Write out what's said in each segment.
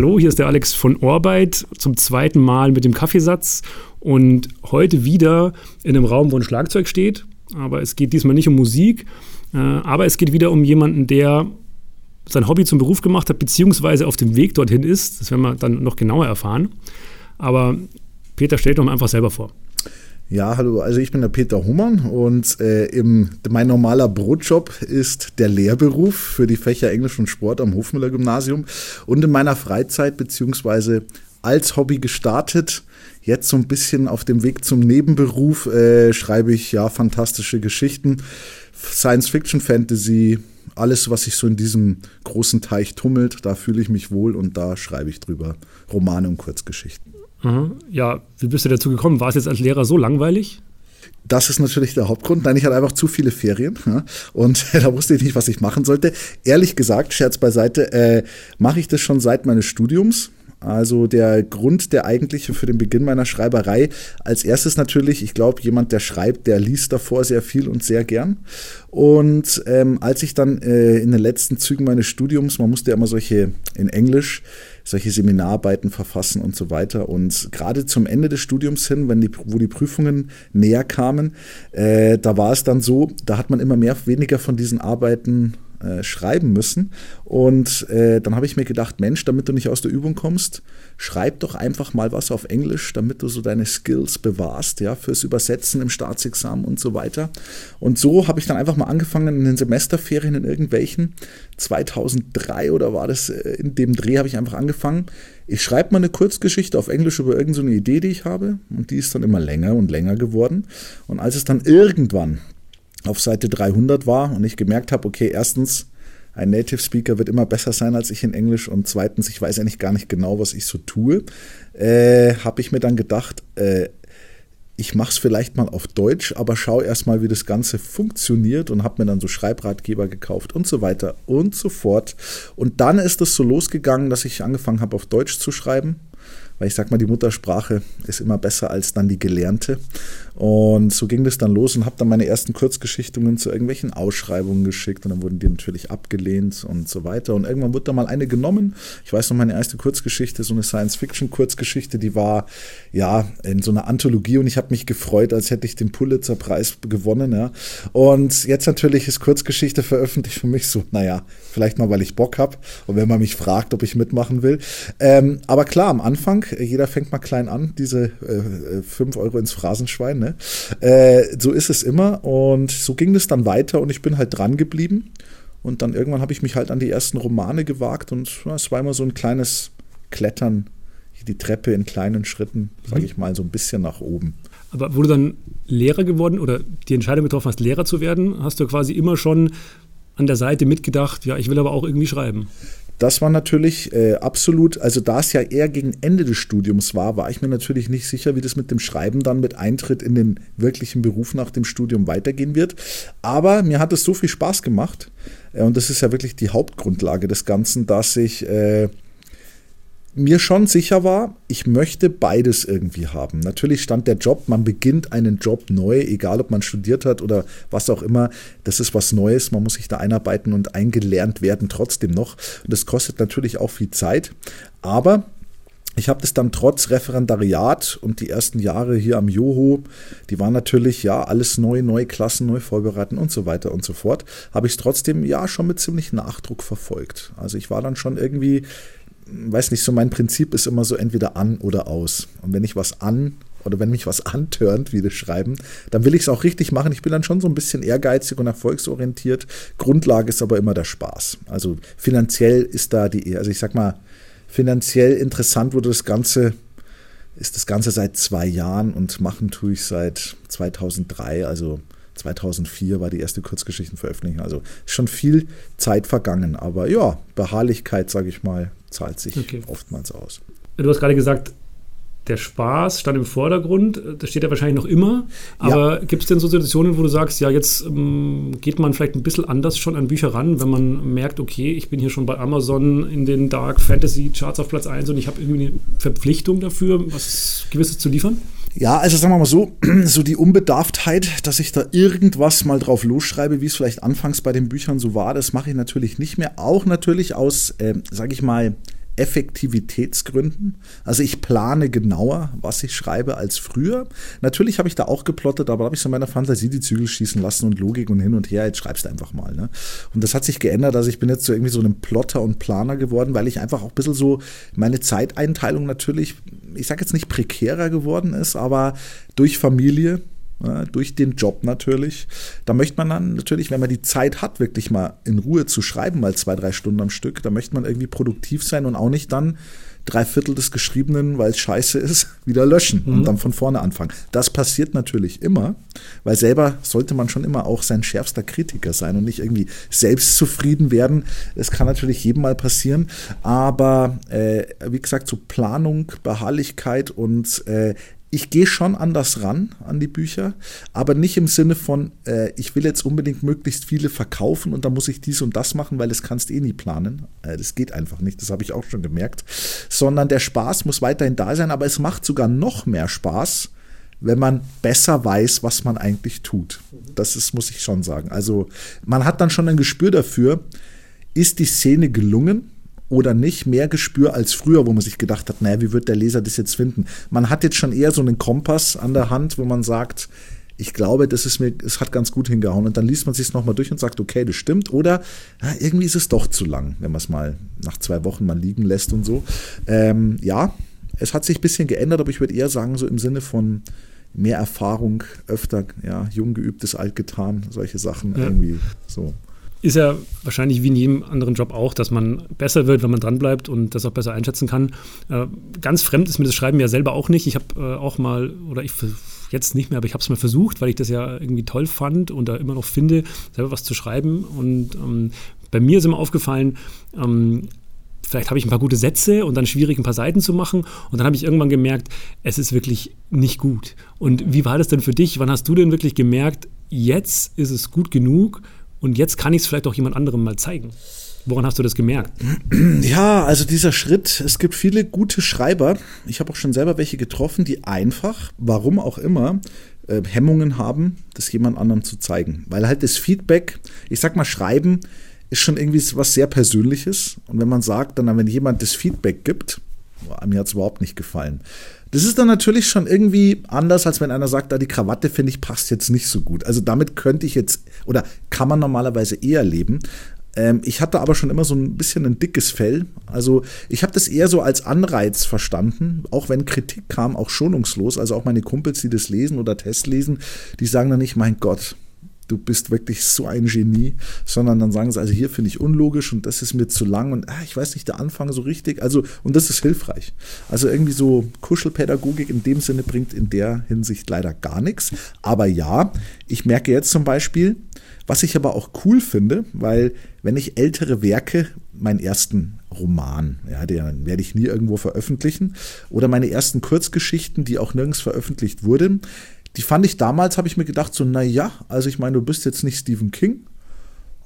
Hallo, hier ist der Alex von Orbeit zum zweiten Mal mit dem Kaffeesatz und heute wieder in einem Raum, wo ein Schlagzeug steht. Aber es geht diesmal nicht um Musik, äh, aber es geht wieder um jemanden, der sein Hobby zum Beruf gemacht hat, beziehungsweise auf dem Weg dorthin ist. Das werden wir dann noch genauer erfahren. Aber Peter, stell doch mal einfach selber vor. Ja, hallo, also ich bin der Peter Hummern und äh, im, mein normaler Brotjob ist der Lehrberuf für die Fächer Englisch und Sport am Hofmüller Gymnasium und in meiner Freizeit beziehungsweise als Hobby gestartet, jetzt so ein bisschen auf dem Weg zum Nebenberuf äh, schreibe ich ja fantastische Geschichten, Science Fiction, Fantasy, alles, was sich so in diesem großen Teich tummelt, da fühle ich mich wohl und da schreibe ich drüber Romane und Kurzgeschichten. Mhm. Ja, wie bist du dazu gekommen? War es jetzt als Lehrer so langweilig? Das ist natürlich der Hauptgrund. Nein, ich hatte einfach zu viele Ferien ja, und da wusste ich nicht, was ich machen sollte. Ehrlich gesagt, Scherz beiseite, äh, mache ich das schon seit meines Studiums. Also der Grund, der eigentliche für den Beginn meiner Schreiberei, als erstes natürlich, ich glaube, jemand, der schreibt, der liest davor sehr viel und sehr gern. Und ähm, als ich dann äh, in den letzten Zügen meines Studiums, man musste ja immer solche in Englisch, solche Seminararbeiten verfassen und so weiter. Und gerade zum Ende des Studiums hin, wenn die, wo die Prüfungen näher kamen, äh, da war es dann so, da hat man immer mehr, weniger von diesen Arbeiten äh, schreiben müssen. Und äh, dann habe ich mir gedacht, Mensch, damit du nicht aus der Übung kommst, schreib doch einfach mal was auf Englisch, damit du so deine Skills bewahrst, ja, fürs Übersetzen im Staatsexamen und so weiter. Und so habe ich dann einfach mal angefangen in den Semesterferien in irgendwelchen. 2003 oder war das äh, in dem Dreh habe ich einfach angefangen. Ich schreibe mal eine Kurzgeschichte auf Englisch über irgendeine so Idee, die ich habe. Und die ist dann immer länger und länger geworden. Und als es dann irgendwann auf Seite 300 war und ich gemerkt habe, okay, erstens, ein Native Speaker wird immer besser sein als ich in Englisch und zweitens, ich weiß eigentlich gar nicht genau, was ich so tue, äh, habe ich mir dann gedacht, äh, ich mache es vielleicht mal auf Deutsch, aber schau erstmal, wie das Ganze funktioniert und habe mir dann so Schreibratgeber gekauft und so weiter und so fort. Und dann ist es so losgegangen, dass ich angefangen habe, auf Deutsch zu schreiben weil ich sag mal, die Muttersprache ist immer besser als dann die gelernte. Und so ging das dann los und habe dann meine ersten Kurzgeschichtungen zu irgendwelchen Ausschreibungen geschickt und dann wurden die natürlich abgelehnt und so weiter. Und irgendwann wurde da mal eine genommen. Ich weiß noch, meine erste Kurzgeschichte, so eine Science-Fiction-Kurzgeschichte, die war ja in so einer Anthologie und ich habe mich gefreut, als hätte ich den Pulitzer-Preis gewonnen. Ja. Und jetzt natürlich ist Kurzgeschichte veröffentlicht für mich so, naja, vielleicht mal, weil ich Bock habe und wenn man mich fragt, ob ich mitmachen will. Ähm, aber klar, am Anfang jeder fängt mal klein an, diese äh, 5 Euro ins Phrasenschwein. Ne? Äh, so ist es immer. Und so ging es dann weiter und ich bin halt dran geblieben. Und dann irgendwann habe ich mich halt an die ersten Romane gewagt und ja, es war immer so ein kleines Klettern, die Treppe in kleinen Schritten, sage mhm. ich mal, so ein bisschen nach oben. Aber wo du dann Lehrer geworden oder die Entscheidung getroffen hast, Lehrer zu werden, hast du quasi immer schon an der Seite mitgedacht, ja, ich will aber auch irgendwie schreiben. Das war natürlich äh, absolut, also da es ja eher gegen Ende des Studiums war, war ich mir natürlich nicht sicher, wie das mit dem Schreiben dann mit Eintritt in den wirklichen Beruf nach dem Studium weitergehen wird. Aber mir hat es so viel Spaß gemacht, äh, und das ist ja wirklich die Hauptgrundlage des Ganzen, dass ich äh, mir schon sicher war, ich möchte beides irgendwie haben. Natürlich stand der Job, man beginnt einen Job neu, egal ob man studiert hat oder was auch immer. Das ist was Neues, man muss sich da einarbeiten und eingelernt werden trotzdem noch. Und das kostet natürlich auch viel Zeit. Aber ich habe das dann trotz Referendariat und die ersten Jahre hier am Joho, die waren natürlich ja alles neu, neue Klassen, neu vorbereiten und so weiter und so fort, habe ich es trotzdem ja schon mit ziemlich Nachdruck verfolgt. Also ich war dann schon irgendwie weiß nicht, so mein Prinzip ist immer so entweder an oder aus. Und wenn ich was an oder wenn mich was antörnt, wie das Schreiben, dann will ich es auch richtig machen. Ich bin dann schon so ein bisschen ehrgeizig und erfolgsorientiert. Grundlage ist aber immer der Spaß. Also finanziell ist da die, also ich sag mal, finanziell interessant wurde das Ganze, ist das Ganze seit zwei Jahren und machen tue ich seit 2003, also 2004 war die erste Kurzgeschichtenveröffentlichung. Also schon viel Zeit vergangen. Aber ja, Beharrlichkeit, sage ich mal, zahlt sich okay. oftmals aus. Du hast gerade gesagt, der Spaß stand im Vordergrund. Das steht ja wahrscheinlich noch immer. Aber ja. gibt es denn so Situationen, wo du sagst, ja, jetzt ähm, geht man vielleicht ein bisschen anders schon an Bücher ran, wenn man merkt, okay, ich bin hier schon bei Amazon in den Dark Fantasy Charts auf Platz 1 und ich habe irgendwie eine Verpflichtung dafür, was Gewisses zu liefern? Ja, also sagen wir mal so, so die Unbedarftheit, dass ich da irgendwas mal drauf losschreibe, wie es vielleicht anfangs bei den Büchern so war, das mache ich natürlich nicht mehr. Auch natürlich aus, äh, sage ich mal, Effektivitätsgründen. Also ich plane genauer, was ich schreibe als früher. Natürlich habe ich da auch geplottet, aber habe ich so meiner Fantasie die Zügel schießen lassen und Logik und hin und her. Jetzt schreibst du einfach mal. Ne? Und das hat sich geändert. Also ich bin jetzt so irgendwie so einem Plotter und Planer geworden, weil ich einfach auch ein bisschen so meine Zeiteinteilung natürlich, ich sage jetzt nicht prekärer geworden ist, aber durch Familie, durch den Job natürlich. Da möchte man dann natürlich, wenn man die Zeit hat, wirklich mal in Ruhe zu schreiben, mal zwei, drei Stunden am Stück, da möchte man irgendwie produktiv sein und auch nicht dann drei Viertel des Geschriebenen, weil es scheiße ist, wieder löschen mhm. und dann von vorne anfangen. Das passiert natürlich immer, weil selber sollte man schon immer auch sein schärfster Kritiker sein und nicht irgendwie selbstzufrieden werden. Das kann natürlich jedem mal passieren, aber äh, wie gesagt, so Planung, Beharrlichkeit und äh, ich gehe schon anders ran an die Bücher, aber nicht im Sinne von, äh, ich will jetzt unbedingt möglichst viele verkaufen und dann muss ich dies und das machen, weil das kannst eh nie planen. Äh, das geht einfach nicht, das habe ich auch schon gemerkt. Sondern der Spaß muss weiterhin da sein, aber es macht sogar noch mehr Spaß, wenn man besser weiß, was man eigentlich tut. Das ist, muss ich schon sagen. Also man hat dann schon ein Gespür dafür, ist die Szene gelungen? Oder nicht mehr Gespür als früher, wo man sich gedacht hat, naja, wie wird der Leser das jetzt finden? Man hat jetzt schon eher so einen Kompass an der Hand, wo man sagt, ich glaube, das ist mir, es hat ganz gut hingehauen. Und dann liest man sich es nochmal durch und sagt, okay, das stimmt. Oder ja, irgendwie ist es doch zu lang, wenn man es mal nach zwei Wochen mal liegen lässt und so. Ähm, ja, es hat sich ein bisschen geändert, aber ich würde eher sagen, so im Sinne von mehr Erfahrung, öfter, ja, jung geübtes, alt getan, solche Sachen ja. irgendwie so ist ja wahrscheinlich wie in jedem anderen Job auch, dass man besser wird, wenn man dranbleibt und das auch besser einschätzen kann. Äh, ganz fremd ist mir das Schreiben ja selber auch nicht. Ich habe äh, auch mal, oder ich jetzt nicht mehr, aber ich habe es mal versucht, weil ich das ja irgendwie toll fand und da immer noch finde, selber was zu schreiben. Und ähm, bei mir ist immer aufgefallen, ähm, vielleicht habe ich ein paar gute Sätze und dann schwierig ein paar Seiten zu machen. Und dann habe ich irgendwann gemerkt, es ist wirklich nicht gut. Und wie war das denn für dich? Wann hast du denn wirklich gemerkt, jetzt ist es gut genug? Und jetzt kann ich es vielleicht auch jemand anderem mal zeigen. Woran hast du das gemerkt? Ja, also dieser Schritt, es gibt viele gute Schreiber. Ich habe auch schon selber welche getroffen, die einfach, warum auch immer, äh, Hemmungen haben, das jemand anderem zu zeigen. Weil halt das Feedback, ich sag mal, Schreiben ist schon irgendwie was sehr Persönliches. Und wenn man sagt, dann, wenn jemand das Feedback gibt, mir hat es überhaupt nicht gefallen, das ist dann natürlich schon irgendwie anders, als wenn einer sagt, da die Krawatte finde ich passt jetzt nicht so gut. Also damit könnte ich jetzt oder kann man normalerweise eher leben. Ähm, ich hatte aber schon immer so ein bisschen ein dickes Fell. Also ich habe das eher so als Anreiz verstanden, auch wenn Kritik kam, auch schonungslos. Also auch meine Kumpels, die das lesen oder Test lesen, die sagen dann nicht, mein Gott, du bist wirklich so ein Genie, sondern dann sagen sie, also hier finde ich unlogisch und das ist mir zu lang und ah, ich weiß nicht, der Anfang so richtig. Also, und das ist hilfreich. Also irgendwie so Kuschelpädagogik in dem Sinne bringt in der Hinsicht leider gar nichts. Aber ja, ich merke jetzt zum Beispiel, was ich aber auch cool finde, weil wenn ich ältere Werke, meinen ersten Roman, ja, den werde ich nie irgendwo veröffentlichen, oder meine ersten Kurzgeschichten, die auch nirgends veröffentlicht wurden, die fand ich damals, habe ich mir gedacht, so, naja, also ich meine, du bist jetzt nicht Stephen King,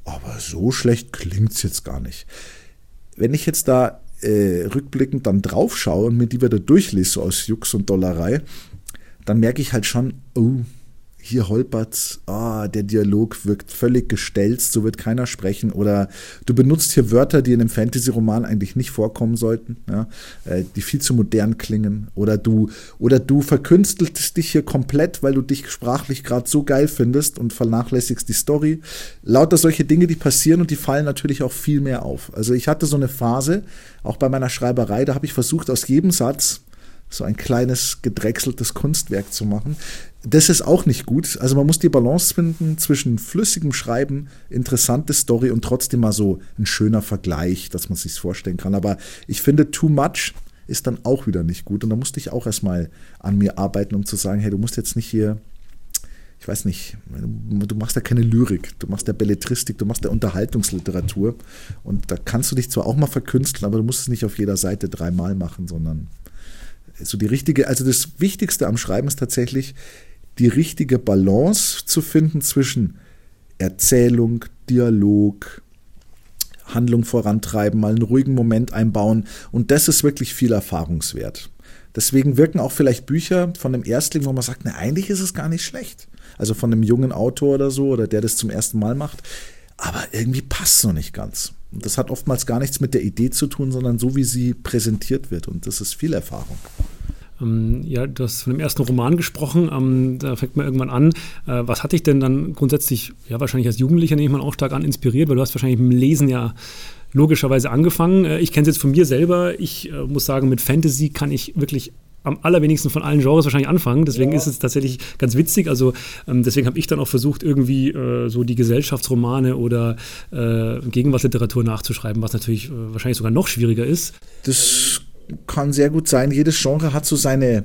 aber so schlecht klingt es jetzt gar nicht. Wenn ich jetzt da äh, rückblickend dann drauf schaue und mir die wieder durchlese, so aus Jux und Dollerei, dann merke ich halt schon, oh, hier holpert, ah, der Dialog wirkt völlig gestelzt, so wird keiner sprechen. Oder du benutzt hier Wörter, die in einem Fantasy-Roman eigentlich nicht vorkommen sollten, ja, äh, die viel zu modern klingen. Oder du, oder du verkünstelst dich hier komplett, weil du dich sprachlich gerade so geil findest und vernachlässigst die Story. Lauter solche Dinge, die passieren und die fallen natürlich auch viel mehr auf. Also ich hatte so eine Phase, auch bei meiner Schreiberei, da habe ich versucht, aus jedem Satz so ein kleines gedrechseltes Kunstwerk zu machen. Das ist auch nicht gut. Also man muss die Balance finden zwischen flüssigem Schreiben, interessante Story und trotzdem mal so ein schöner Vergleich, dass man sich vorstellen kann. Aber ich finde, too much ist dann auch wieder nicht gut. Und da musste ich auch erstmal an mir arbeiten, um zu sagen, hey, du musst jetzt nicht hier, ich weiß nicht, du machst ja keine Lyrik, du machst ja Belletristik, du machst ja Unterhaltungsliteratur. Und da kannst du dich zwar auch mal verkünsteln, aber du musst es nicht auf jeder Seite dreimal machen, sondern so die richtige, also das Wichtigste am Schreiben ist tatsächlich, die richtige Balance zu finden zwischen Erzählung, Dialog, Handlung vorantreiben, mal einen ruhigen Moment einbauen. Und das ist wirklich viel Erfahrungswert. Deswegen wirken auch vielleicht Bücher von einem Erstling, wo man sagt, na, eigentlich ist es gar nicht schlecht. Also von einem jungen Autor oder so, oder der das zum ersten Mal macht. Aber irgendwie passt es noch nicht ganz. Das hat oftmals gar nichts mit der Idee zu tun, sondern so, wie sie präsentiert wird. Und das ist viel Erfahrung. Ähm, ja, du hast von dem ersten Roman gesprochen, ähm, da fängt man irgendwann an. Äh, was hat dich denn dann grundsätzlich, ja wahrscheinlich als Jugendlicher nehme ich mal auch stark an, inspiriert, weil du hast wahrscheinlich mit dem Lesen ja logischerweise angefangen. Äh, ich kenne es jetzt von mir selber. Ich äh, muss sagen, mit Fantasy kann ich wirklich am allerwenigsten von allen Genres wahrscheinlich anfangen. Deswegen ja. ist es tatsächlich ganz witzig. Also ähm, deswegen habe ich dann auch versucht, irgendwie äh, so die Gesellschaftsromane oder äh, Gegenwartsliteratur nachzuschreiben, was natürlich äh, wahrscheinlich sogar noch schwieriger ist. Das kann sehr gut sein. Jedes Genre hat so seine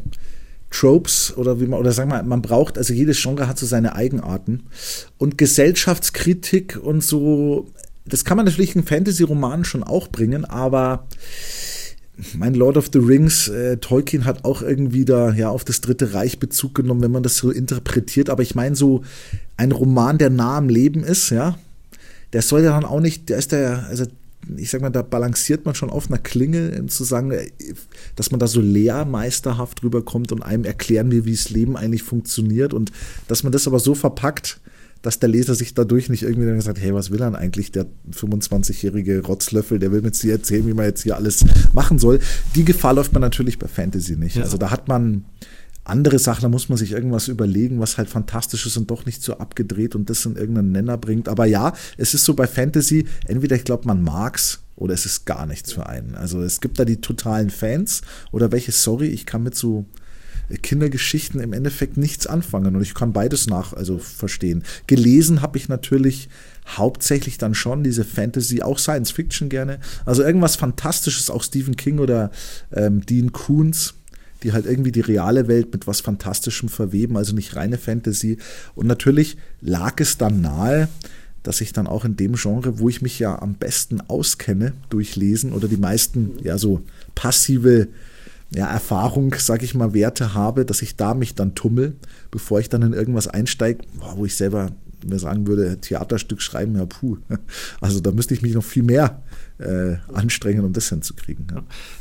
Tropes oder wie man, oder sagen wir, man braucht, also jedes Genre hat so seine Eigenarten. Und Gesellschaftskritik und so, das kann man natürlich in Fantasy-Romanen schon auch bringen, aber mein Lord of the Rings, äh, Tolkien hat auch irgendwie da ja auf das Dritte Reich Bezug genommen, wenn man das so interpretiert. Aber ich meine, so ein Roman, der nah am Leben ist, ja, der soll ja dann auch nicht, der ist der, also ich sag mal, da balanciert man schon auf einer Klinge, zu sagen, dass man da so lehrmeisterhaft rüberkommt und einem erklären will, wie das Leben eigentlich funktioniert und dass man das aber so verpackt, dass der Leser sich dadurch nicht irgendwie dann sagt, hey, was will er eigentlich, der 25-jährige Rotzlöffel, der will mir jetzt hier erzählen, wie man jetzt hier alles machen soll. Die Gefahr läuft man natürlich bei Fantasy nicht. Ja. Also da hat man andere Sachen, da muss man sich irgendwas überlegen, was halt fantastisch ist und doch nicht so abgedreht und das in irgendeinen Nenner bringt. Aber ja, es ist so bei Fantasy, entweder ich glaube, man mag's oder es ist gar nichts für einen. Also es gibt da die totalen Fans oder welche, sorry, ich kann mit so Kindergeschichten im Endeffekt nichts anfangen und ich kann beides nach, also verstehen. Gelesen habe ich natürlich hauptsächlich dann schon diese Fantasy, auch Science Fiction gerne. Also irgendwas Fantastisches, auch Stephen King oder ähm, Dean Koons die halt irgendwie die reale Welt mit was Fantastischem verweben, also nicht reine Fantasy. Und natürlich lag es dann nahe, dass ich dann auch in dem Genre, wo ich mich ja am besten auskenne, durchlesen oder die meisten, ja, so passive ja, Erfahrung, sag ich mal, Werte habe, dass ich da mich dann tummel, bevor ich dann in irgendwas einsteige, wo ich selber mir sagen würde, Theaterstück schreiben, ja puh. Also da müsste ich mich noch viel mehr äh, anstrengen, um das hinzukriegen. Ja.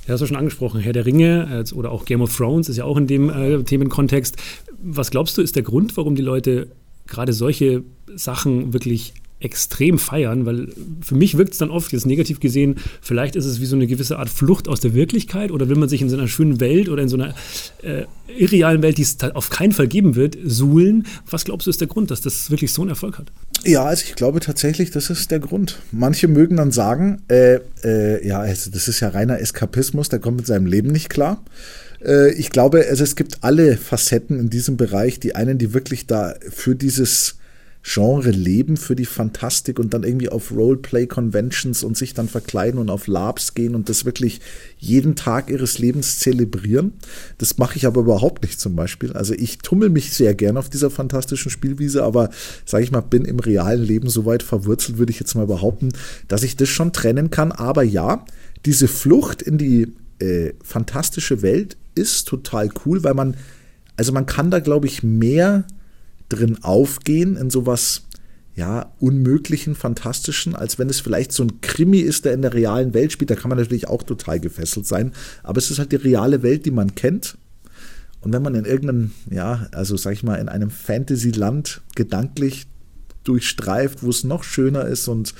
ja, hast du schon angesprochen, Herr der Ringe äh, oder auch Game of Thrones ist ja auch in dem äh, Themenkontext. Was glaubst du, ist der Grund, warum die Leute gerade solche Sachen wirklich extrem feiern, weil für mich wirkt es dann oft, jetzt negativ gesehen, vielleicht ist es wie so eine gewisse Art Flucht aus der Wirklichkeit oder will man sich in so einer schönen Welt oder in so einer äh, irrealen Welt, die es auf keinen Fall geben wird, suhlen. Was glaubst du ist der Grund, dass das wirklich so einen Erfolg hat? Ja, also ich glaube tatsächlich, das ist der Grund. Manche mögen dann sagen, äh, äh, ja, also das ist ja reiner Eskapismus, der kommt mit seinem Leben nicht klar äh, ich glaube, also es gibt alle Facetten in diesem Bereich. Die einen, die wirklich da für dieses Genre leben für die Fantastik und dann irgendwie auf Roleplay-Conventions und sich dann verkleiden und auf Labs gehen und das wirklich jeden Tag ihres Lebens zelebrieren. Das mache ich aber überhaupt nicht zum Beispiel. Also ich tummel mich sehr gern auf dieser fantastischen Spielwiese, aber sage ich mal, bin im realen Leben so weit verwurzelt, würde ich jetzt mal behaupten, dass ich das schon trennen kann. Aber ja, diese Flucht in die äh, fantastische Welt ist total cool, weil man, also man kann da, glaube ich, mehr drin aufgehen in sowas ja, unmöglichen, fantastischen, als wenn es vielleicht so ein Krimi ist, der in der realen Welt spielt. Da kann man natürlich auch total gefesselt sein. Aber es ist halt die reale Welt, die man kennt. Und wenn man in irgendeinem, ja, also sag ich mal, in einem Fantasy-Land gedanklich durchstreift, wo es noch schöner ist und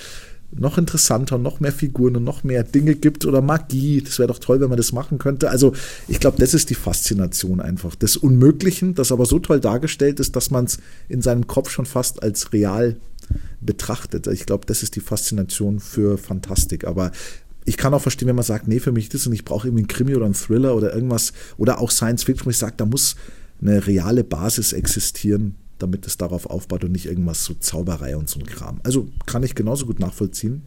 noch interessanter, noch mehr Figuren und noch mehr Dinge gibt oder Magie. Das wäre doch toll, wenn man das machen könnte. Also ich glaube, das ist die Faszination einfach des Unmöglichen, das aber so toll dargestellt ist, dass man es in seinem Kopf schon fast als real betrachtet. Ich glaube, das ist die Faszination für Fantastik. Aber ich kann auch verstehen, wenn man sagt, nee, für mich das und ich brauche irgendwie einen Krimi oder einen Thriller oder irgendwas oder auch Science Fiction, wo ich sage, da muss eine reale Basis existieren, damit es darauf aufbaut und nicht irgendwas so Zauberei und so ein Kram. Also kann ich genauso gut nachvollziehen.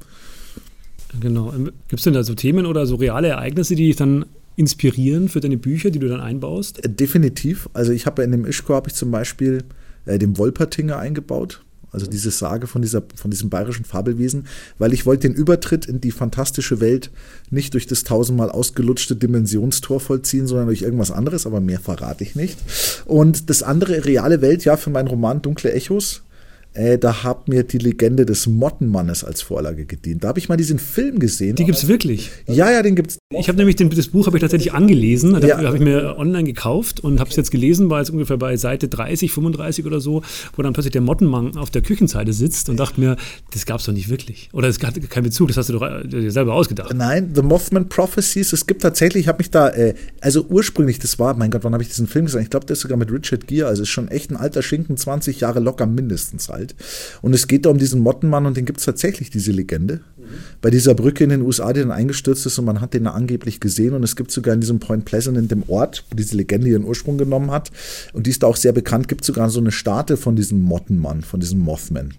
Genau. Ähm, Gibt es denn da so Themen oder so reale Ereignisse, die dich dann inspirieren für deine Bücher, die du dann einbaust? Äh, definitiv. Also ich habe in dem Ischko habe ich zum Beispiel äh, den Wolpertinger eingebaut also diese Sage von, dieser, von diesem bayerischen Fabelwesen, weil ich wollte den Übertritt in die fantastische Welt nicht durch das tausendmal ausgelutschte Dimensionstor vollziehen, sondern durch irgendwas anderes, aber mehr verrate ich nicht. Und das andere, reale Welt, ja, für meinen Roman Dunkle Echos, äh, da hat mir die Legende des Mottenmannes als Vorlage gedient. Da habe ich mal diesen Film gesehen. Die gibt es wirklich? Ja, ja, den gibt es. Ich habe nämlich den, das Buch habe ich tatsächlich angelesen, ja. habe ich mir online gekauft und habe es jetzt gelesen, war jetzt ungefähr bei Seite 30, 35 oder so, wo dann plötzlich der Mottenmann auf der Küchenseite sitzt und dachte mir, das gab es doch nicht wirklich. Oder es hat keinen Bezug, das hast du doch äh, dir selber ausgedacht. Nein, The Mothman Prophecies, es gibt tatsächlich, ich habe mich da, äh, also ursprünglich, das war, mein Gott, wann habe ich diesen Film gesehen? Ich glaube, der ist sogar mit Richard Gere, also ist schon echt ein alter Schinken, 20 Jahre locker mindestens halt alt. Und es geht da um diesen Mottenmann und den gibt es tatsächlich, diese Legende. Mhm. Bei dieser Brücke in den USA, die dann eingestürzt ist und man hat den angeblich gesehen und es gibt sogar in diesem Point Pleasant, in dem Ort, wo diese Legende ihren Ursprung genommen hat und die ist da auch sehr bekannt, gibt sogar so eine Statue von diesem Mottenmann, von diesem Mothman.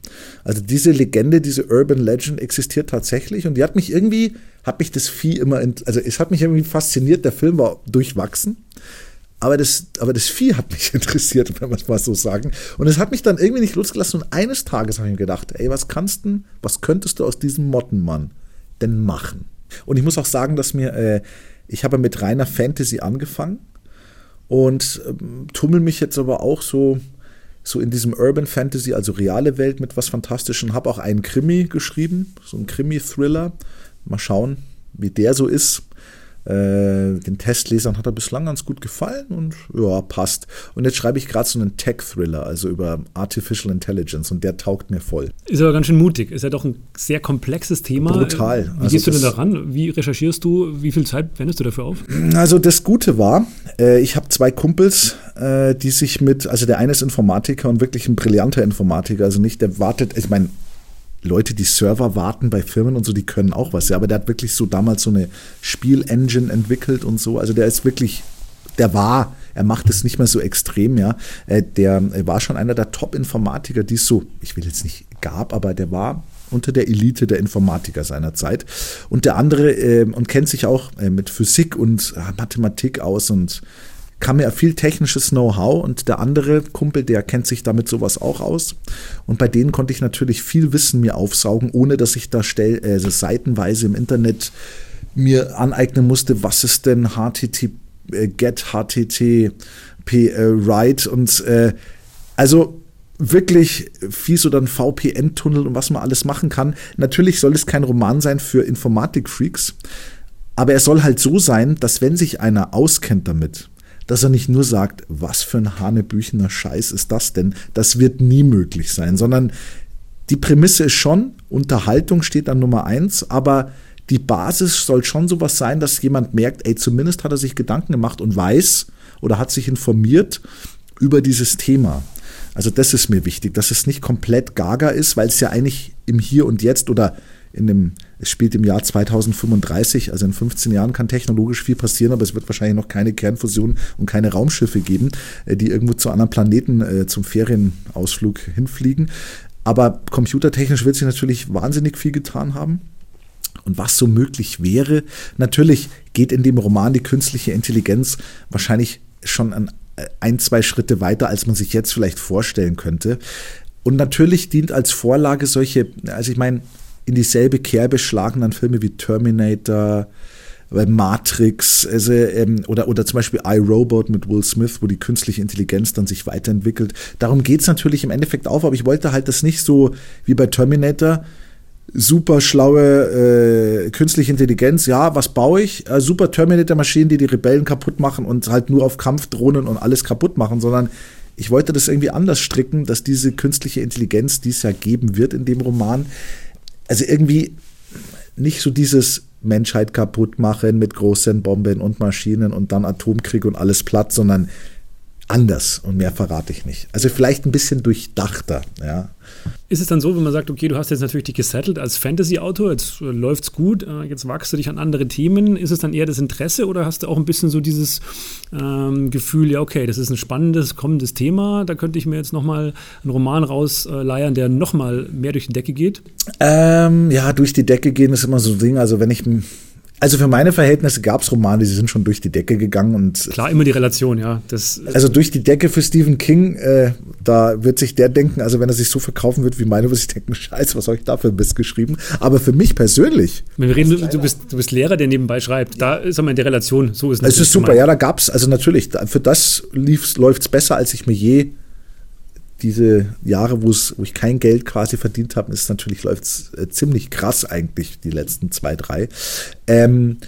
Also diese Legende, diese Urban Legend existiert tatsächlich und die hat mich irgendwie, hat mich das Vieh immer, also es hat mich irgendwie fasziniert, der Film war durchwachsen. Aber das, aber das Vieh hat mich interessiert, wenn man es mal so sagen. Und es hat mich dann irgendwie nicht losgelassen. Und eines Tages habe ich mir gedacht, ey, was kannst du, was könntest du aus diesem Mottenmann denn machen? Und ich muss auch sagen, dass mir, äh, ich habe mit reiner Fantasy angefangen und ähm, tummel mich jetzt aber auch so, so in diesem Urban Fantasy, also reale Welt mit was Fantastischem. Habe auch einen Krimi geschrieben, so einen Krimi-Thriller. Mal schauen, wie der so ist. Äh, den Testlesern hat er bislang ganz gut gefallen und ja, passt. Und jetzt schreibe ich gerade so einen Tech-Thriller, also über Artificial Intelligence und der taugt mir voll. Ist aber ganz schön mutig. Ist ja doch ein sehr komplexes Thema. Brutal. Wie also gehst du denn daran? Wie recherchierst du? Wie viel Zeit wendest du dafür auf? Also das Gute war, äh, ich habe zwei Kumpels, äh, die sich mit, also der eine ist Informatiker und wirklich ein brillanter Informatiker, also nicht, der wartet, ich meine, Leute, die Server warten bei Firmen und so, die können auch was. Ja, aber der hat wirklich so damals so eine Spielengine entwickelt und so. Also der ist wirklich, der war, er macht es nicht mehr so extrem, ja. Äh, der war schon einer der Top-Informatiker, die es so, ich will jetzt nicht gab, aber der war unter der Elite der Informatiker seiner Zeit. Und der andere äh, und kennt sich auch äh, mit Physik und äh, Mathematik aus und kam mir viel technisches Know-how und der andere Kumpel, der kennt sich damit sowas auch aus. Und bei denen konnte ich natürlich viel Wissen mir aufsaugen, ohne dass ich da stell, äh, seitenweise im Internet mir aneignen musste, was ist denn HTTP, äh, GET, HTTP, äh, Write und äh, also wirklich fies oder ein VPN-Tunnel und was man alles machen kann. Natürlich soll es kein Roman sein für Informatik-Freaks, aber er soll halt so sein, dass wenn sich einer auskennt damit, dass er nicht nur sagt, was für ein hanebüchener Scheiß ist das denn? Das wird nie möglich sein, sondern die Prämisse ist schon, Unterhaltung steht an Nummer eins, aber die Basis soll schon sowas sein, dass jemand merkt, ey, zumindest hat er sich Gedanken gemacht und weiß oder hat sich informiert über dieses Thema. Also das ist mir wichtig, dass es nicht komplett gaga ist, weil es ja eigentlich im Hier und Jetzt oder in dem, es spielt im Jahr 2035, also in 15 Jahren kann technologisch viel passieren, aber es wird wahrscheinlich noch keine Kernfusion und keine Raumschiffe geben, äh, die irgendwo zu anderen Planeten äh, zum Ferienausflug hinfliegen. Aber computertechnisch wird sich natürlich wahnsinnig viel getan haben. Und was so möglich wäre, natürlich geht in dem Roman die künstliche Intelligenz wahrscheinlich schon an äh, ein, zwei Schritte weiter, als man sich jetzt vielleicht vorstellen könnte. Und natürlich dient als Vorlage solche, also ich meine, in dieselbe Kerbe schlagen dann Filme wie Terminator, äh, Matrix also, ähm, oder, oder zum Beispiel iRobot mit Will Smith, wo die künstliche Intelligenz dann sich weiterentwickelt. Darum geht es natürlich im Endeffekt auf, aber ich wollte halt das nicht so wie bei Terminator. Super schlaue äh, künstliche Intelligenz, ja, was baue ich? Äh, super Terminator-Maschinen, die die Rebellen kaputt machen und halt nur auf Kampfdrohnen und alles kaputt machen, sondern ich wollte das irgendwie anders stricken, dass diese künstliche Intelligenz, die es ja geben wird in dem Roman, also irgendwie nicht so dieses Menschheit kaputt machen mit großen Bomben und Maschinen und dann Atomkrieg und alles platt, sondern anders und mehr verrate ich nicht. Also vielleicht ein bisschen durchdachter, ja. Ist es dann so, wenn man sagt, okay, du hast jetzt natürlich dich gesettelt als Fantasy-Autor, jetzt äh, läuft's gut, äh, jetzt wachst du dich an andere Themen, ist es dann eher das Interesse oder hast du auch ein bisschen so dieses ähm, Gefühl, ja, okay, das ist ein spannendes, kommendes Thema, da könnte ich mir jetzt nochmal einen Roman rausleiern, der nochmal mehr durch die Decke geht? Ähm, ja, durch die Decke gehen ist immer so ein Ding, also wenn ich also für meine Verhältnisse gab es Romane, die sind schon durch die Decke gegangen und klar immer die Relation, ja. Das, also durch die Decke für Stephen King, äh, da wird sich der denken, also wenn er sich so verkaufen wird wie meine, wird sich denken, Scheiße, was habe ich da für Mist geschrieben? Aber für mich persönlich. Wenn wir reden, du, du, bist, du bist Lehrer, der nebenbei schreibt. Da ist aber in der Relation, so ist es. Es ist super, gemeint. ja, da gab es, also natürlich, für das läuft es besser, als ich mir je diese Jahre, wo ich kein Geld quasi verdient habe, ist natürlich läuft es äh, ziemlich krass eigentlich, die letzten zwei, drei. Ähm,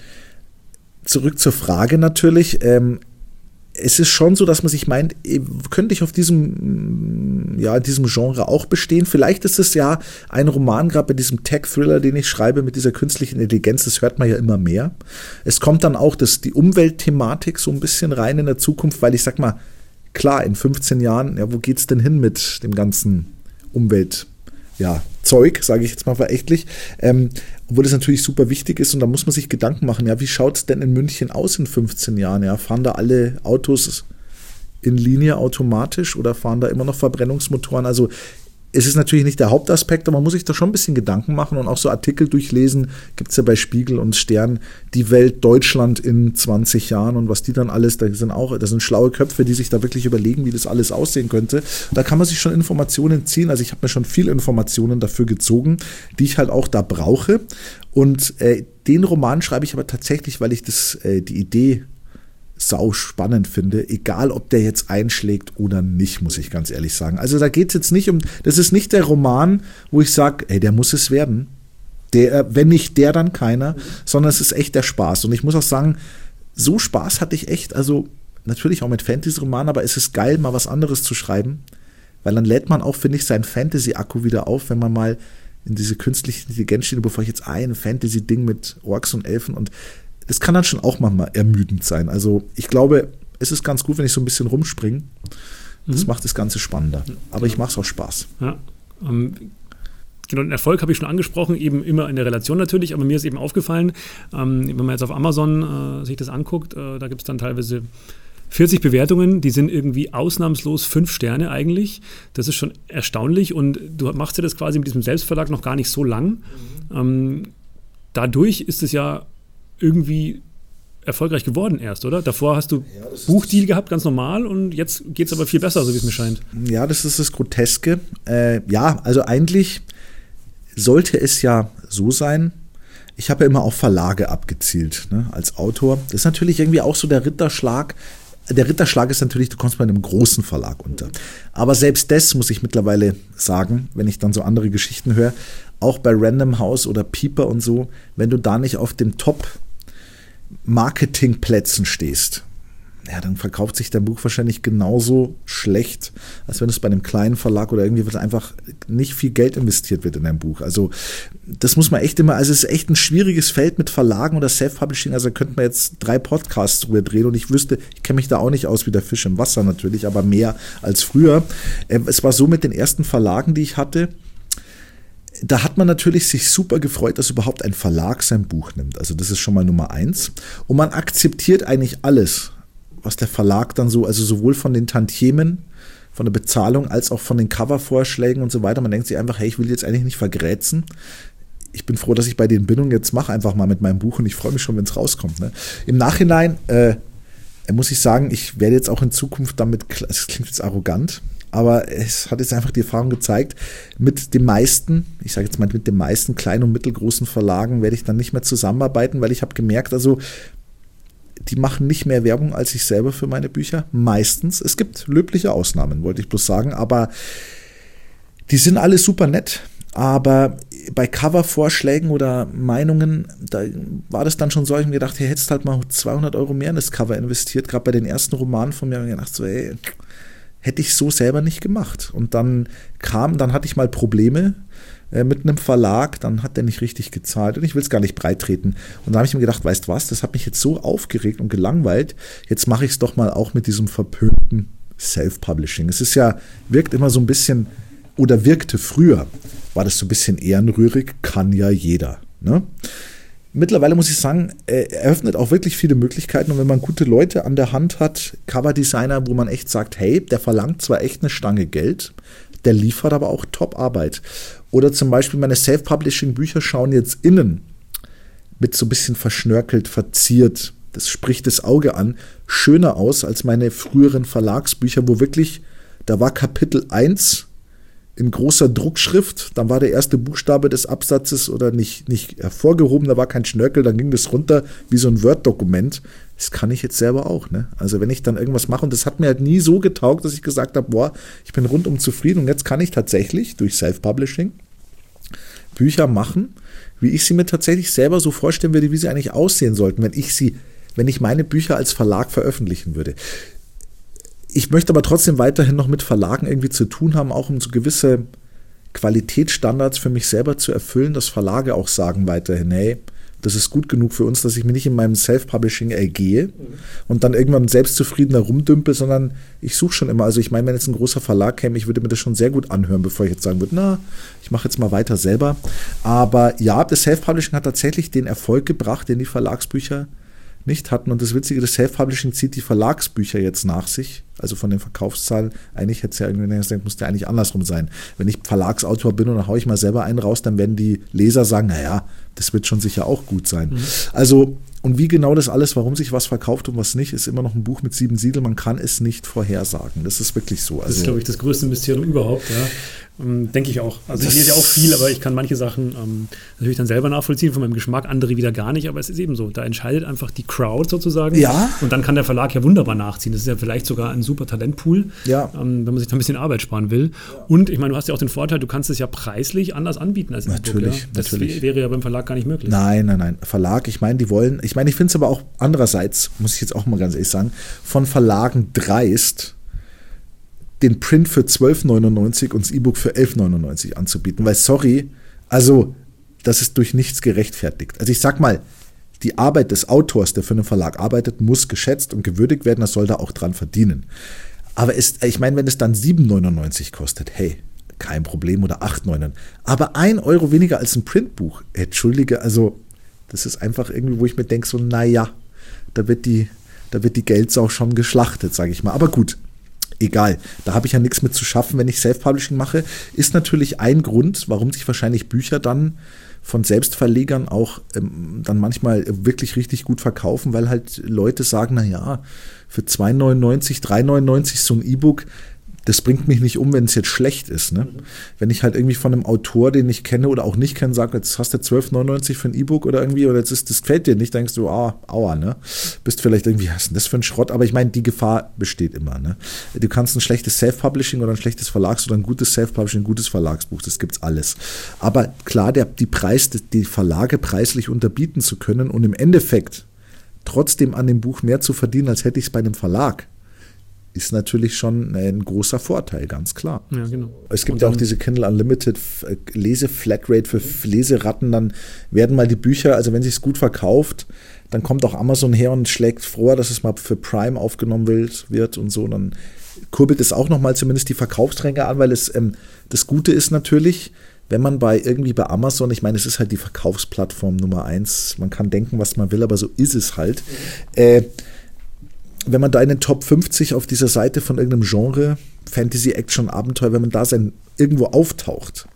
zurück zur Frage natürlich. Ähm, es ist schon so, dass man sich meint, äh, könnte ich auf diesem, ja, diesem Genre auch bestehen? Vielleicht ist es ja ein Roman, gerade bei diesem Tech-Thriller, den ich schreibe, mit dieser künstlichen Intelligenz, das hört man ja immer mehr. Es kommt dann auch das, die Umweltthematik so ein bisschen rein in der Zukunft, weil ich sag mal, klar, in 15 Jahren, ja, wo geht's denn hin mit dem ganzen Umwelt, ja, sage ich jetzt mal verächtlich, ähm, obwohl das natürlich super wichtig ist und da muss man sich Gedanken machen, ja, wie schaut es denn in München aus in 15 Jahren? Ja, fahren da alle Autos in Linie automatisch oder fahren da immer noch Verbrennungsmotoren? Also es ist natürlich nicht der Hauptaspekt, aber man muss sich da schon ein bisschen Gedanken machen und auch so Artikel durchlesen. Gibt es ja bei Spiegel und Stern die Welt Deutschland in 20 Jahren und was die dann alles, da sind auch, das sind schlaue Köpfe, die sich da wirklich überlegen, wie das alles aussehen könnte. Da kann man sich schon Informationen ziehen. Also ich habe mir schon viel Informationen dafür gezogen, die ich halt auch da brauche. Und äh, den Roman schreibe ich aber tatsächlich, weil ich das, äh, die Idee sau spannend finde, egal ob der jetzt einschlägt oder nicht, muss ich ganz ehrlich sagen. Also da geht es jetzt nicht um, das ist nicht der Roman, wo ich sage, ey, der muss es werden. Der, wenn nicht der, dann keiner, sondern es ist echt der Spaß. Und ich muss auch sagen, so Spaß hatte ich echt, also natürlich auch mit Fantasy-Romanen, aber es ist geil, mal was anderes zu schreiben, weil dann lädt man auch, finde ich, seinen Fantasy-Akku wieder auf, wenn man mal in diese künstliche Intelligenz steht, bevor ich jetzt ein Fantasy-Ding mit Orks und Elfen und es kann dann schon auch manchmal ermüdend sein. Also ich glaube, es ist ganz gut, wenn ich so ein bisschen rumspringe. Das mhm. macht das Ganze spannender. Aber ich mache es auch Spaß. Ja. Ähm, genau, den Erfolg habe ich schon angesprochen, eben immer in der Relation natürlich, aber mir ist eben aufgefallen, ähm, wenn man jetzt auf Amazon äh, sich das anguckt, äh, da gibt es dann teilweise 40 Bewertungen, die sind irgendwie ausnahmslos fünf Sterne eigentlich. Das ist schon erstaunlich und du machst ja das quasi mit diesem Selbstverlag noch gar nicht so lang. Mhm. Ähm, dadurch ist es ja irgendwie erfolgreich geworden erst, oder? Davor hast du ja, Buchdeal gehabt, ganz normal, und jetzt geht es aber viel besser, so wie es mir scheint. Ja, das ist das Groteske. Äh, ja, also eigentlich sollte es ja so sein, ich habe ja immer auf Verlage abgezielt, ne, als Autor. Das ist natürlich irgendwie auch so der Ritterschlag. Der Ritterschlag ist natürlich, du kommst bei einem großen Verlag unter. Aber selbst das muss ich mittlerweile sagen, wenn ich dann so andere Geschichten höre, auch bei Random House oder Pieper und so, wenn du da nicht auf dem Top Marketingplätzen stehst, ja, dann verkauft sich dein Buch wahrscheinlich genauso schlecht, als wenn es bei einem kleinen Verlag oder irgendwie was einfach nicht viel Geld investiert wird in dein Buch. Also das muss man echt immer, also es ist echt ein schwieriges Feld mit Verlagen oder Self-Publishing. Also könnte man jetzt drei Podcasts drüber drehen und ich wüsste, ich kenne mich da auch nicht aus wie der Fisch im Wasser natürlich, aber mehr als früher. Äh, es war so mit den ersten Verlagen, die ich hatte, da hat man natürlich sich super gefreut, dass überhaupt ein Verlag sein Buch nimmt. Also das ist schon mal Nummer eins. Und man akzeptiert eigentlich alles, was der Verlag dann so, also sowohl von den Tantiemen, von der Bezahlung als auch von den Covervorschlägen und so weiter. Man denkt sich einfach, hey, ich will jetzt eigentlich nicht vergrätzen. Ich bin froh, dass ich bei den Bindungen jetzt mache, einfach mal mit meinem Buch und ich freue mich schon, wenn es rauskommt. Ne? Im Nachhinein äh, muss ich sagen, ich werde jetzt auch in Zukunft damit, das klingt jetzt arrogant, aber es hat jetzt einfach die Erfahrung gezeigt, mit den meisten, ich sage jetzt mal mit den meisten kleinen und mittelgroßen Verlagen werde ich dann nicht mehr zusammenarbeiten, weil ich habe gemerkt, also die machen nicht mehr Werbung als ich selber für meine Bücher. Meistens. Es gibt löbliche Ausnahmen, wollte ich bloß sagen, aber die sind alle super nett. Aber bei Covervorschlägen oder Meinungen, da war das dann schon so, ich mir gedacht, hey, hättest halt mal 200 Euro mehr in das Cover investiert. Gerade bei den ersten Romanen von mir habe ich gedacht, so, ey, hätte ich so selber nicht gemacht. Und dann kam, dann hatte ich mal Probleme äh, mit einem Verlag, dann hat der nicht richtig gezahlt und ich will es gar nicht breit treten. Und da habe ich mir gedacht, weißt was, das hat mich jetzt so aufgeregt und gelangweilt, jetzt mache ich es doch mal auch mit diesem verpönten Self-Publishing. Es ist ja, wirkt immer so ein bisschen, oder wirkte früher, war das so ein bisschen ehrenrührig, kann ja jeder. Ne? Mittlerweile muss ich sagen, eröffnet auch wirklich viele Möglichkeiten. Und wenn man gute Leute an der Hand hat, Coverdesigner, wo man echt sagt, hey, der verlangt zwar echt eine Stange Geld, der liefert aber auch Top-Arbeit. Oder zum Beispiel meine Self-Publishing-Bücher schauen jetzt innen mit so ein bisschen verschnörkelt, verziert. Das spricht das Auge an, schöner aus als meine früheren Verlagsbücher, wo wirklich, da war Kapitel 1 in großer Druckschrift, dann war der erste Buchstabe des Absatzes oder nicht, nicht hervorgehoben, da war kein Schnörkel, dann ging das runter wie so ein Word-Dokument. Das kann ich jetzt selber auch, ne? Also wenn ich dann irgendwas mache und das hat mir halt nie so getaugt, dass ich gesagt habe, boah, ich bin rundum zufrieden und jetzt kann ich tatsächlich durch Self-Publishing Bücher machen, wie ich sie mir tatsächlich selber so vorstellen würde, wie sie eigentlich aussehen sollten, wenn ich sie, wenn ich meine Bücher als Verlag veröffentlichen würde. Ich möchte aber trotzdem weiterhin noch mit Verlagen irgendwie zu tun haben, auch um so gewisse Qualitätsstandards für mich selber zu erfüllen, dass Verlage auch sagen weiterhin, hey, das ist gut genug für uns, dass ich mir nicht in meinem Self-Publishing ergehe und dann irgendwann selbstzufriedener rumdümpel, sondern ich suche schon immer. Also ich meine, wenn jetzt ein großer Verlag käme, ich würde mir das schon sehr gut anhören, bevor ich jetzt sagen würde, na, ich mache jetzt mal weiter selber. Aber ja, das Self-Publishing hat tatsächlich den Erfolg gebracht, den die Verlagsbücher nicht hatten. Und das Witzige, das Self-Publishing zieht die Verlagsbücher jetzt nach sich. Also von den Verkaufszahlen. Eigentlich hätte es ja irgendwie gedacht, muss ja eigentlich andersrum sein. Wenn ich Verlagsautor bin und dann haue ich mal selber einen raus, dann werden die Leser sagen, naja, das wird schon sicher auch gut sein. Mhm. Also, und wie genau das alles, warum sich was verkauft und was nicht, ist immer noch ein Buch mit sieben Siegeln. Man kann es nicht vorhersagen. Das ist wirklich so. Also, das ist, also glaube ich, das größte Mysterium überhaupt. Ja. Ähm, denke ich auch. Also ich lese ja auch viel, aber ich kann manche Sachen ähm, natürlich dann selber nachvollziehen von meinem Geschmack, andere wieder gar nicht, aber es ist eben so. Da entscheidet einfach die Crowd sozusagen. Ja. Und dann kann der Verlag ja wunderbar nachziehen. Das ist ja vielleicht sogar ein super Talentpool, ja. ähm, wenn man sich da ein bisschen Arbeit sparen will. Und ich meine, du hast ja auch den Vorteil, du kannst es ja preislich anders anbieten als Natürlich, ja? Das natürlich. wäre ja beim Verlag gar nicht möglich. Nein, nein, nein. Verlag, ich meine, die wollen, ich meine, ich finde es aber auch andererseits, muss ich jetzt auch mal ganz ehrlich sagen, von Verlagen dreist, den Print für 12,99 und das E-Book für 11,99 anzubieten. Weil, sorry, also, das ist durch nichts gerechtfertigt. Also, ich sag mal, die Arbeit des Autors, der für einen Verlag arbeitet, muss geschätzt und gewürdigt werden. Das soll da auch dran verdienen. Aber ist, ich meine, wenn es dann 7,99 kostet, hey, kein Problem oder 8,99. Aber ein Euro weniger als ein Printbuch. Entschuldige, also das ist einfach irgendwie, wo ich mir denke, so, naja, da wird die, da wird die Geldsau schon geschlachtet, sage ich mal. Aber gut, egal. Da habe ich ja nichts mit zu schaffen, wenn ich Self-Publishing mache. Ist natürlich ein Grund, warum sich wahrscheinlich Bücher dann von Selbstverlegern auch ähm, dann manchmal wirklich richtig gut verkaufen, weil halt Leute sagen, na ja, für 2,99, 3,99 so ein E-Book, das bringt mich nicht um, wenn es jetzt schlecht ist. Ne? Mhm. Wenn ich halt irgendwie von einem Autor, den ich kenne oder auch nicht kenne, sage, jetzt hast du 12,99 für ein E-Book oder irgendwie, oder jetzt ist, das gefällt dir nicht, denkst du, ah, aua, ne? Bist vielleicht irgendwie, was ist denn das für ein Schrott? Aber ich meine, die Gefahr besteht immer. Ne? Du kannst ein schlechtes Self-Publishing oder ein schlechtes Verlags- oder ein gutes Self-Publishing, ein gutes Verlagsbuch, das gibt's alles. Aber klar, der, die Preis, die Verlage preislich unterbieten zu können und im Endeffekt trotzdem an dem Buch mehr zu verdienen, als hätte ich es bei einem Verlag ist natürlich schon ein großer Vorteil, ganz klar. Ja, genau. Es gibt ja auch diese Kindle Unlimited äh, Lese-Flatrate für Leseratten. Dann werden mal die Bücher, also wenn sich es gut verkauft, dann kommt auch Amazon her und schlägt vor, dass es mal für Prime aufgenommen wird und so. Dann kurbelt es auch nochmal zumindest die Verkaufsränge an, weil es ähm, das Gute ist natürlich, wenn man bei irgendwie bei Amazon, ich meine, es ist halt die Verkaufsplattform Nummer eins, man kann denken, was man will, aber so ist es halt. Äh, wenn man da in den Top 50 auf dieser Seite von irgendeinem Genre, Fantasy, Action, Abenteuer, wenn man da sein, irgendwo auftaucht,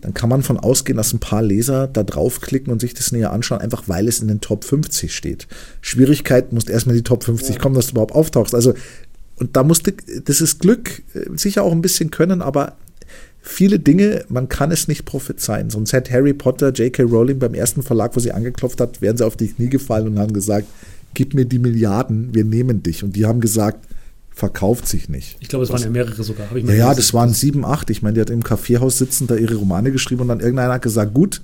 dann kann man von ausgehen, dass ein paar Leser da draufklicken und sich das näher anschauen, einfach weil es in den Top 50 steht. Schwierigkeit, musst erstmal in die Top 50 kommen, dass du überhaupt auftauchst. Also, und da musste, das ist Glück, äh, sicher auch ein bisschen können, aber viele Dinge, man kann es nicht prophezeien. Sonst hätte Harry Potter, J.K. Rowling beim ersten Verlag, wo sie angeklopft hat, wären sie auf die Knie gefallen und haben gesagt, gib mir die Milliarden, wir nehmen dich. Und die haben gesagt, verkauft sich nicht. Ich glaube, es waren ja mehrere sogar. ja, ja, das waren sieben, acht. Ich meine, die hat im Kaffeehaus sitzen, da ihre Romane geschrieben und dann irgendeiner hat gesagt, gut,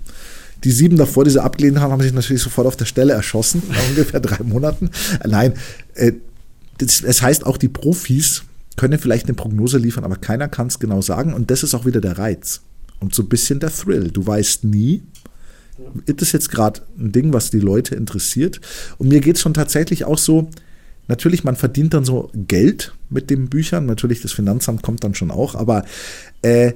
die sieben davor, die sie abgelehnt haben, haben sich natürlich sofort auf der Stelle erschossen, nach ungefähr drei Monaten. Nein, äh, das, es heißt auch, die Profis können vielleicht eine Prognose liefern, aber keiner kann es genau sagen. Und das ist auch wieder der Reiz und so ein bisschen der Thrill. Du weißt nie, ist das jetzt gerade ein Ding, was die Leute interessiert? Und mir geht es schon tatsächlich auch so, natürlich, man verdient dann so Geld mit den Büchern, natürlich das Finanzamt kommt dann schon auch, aber äh,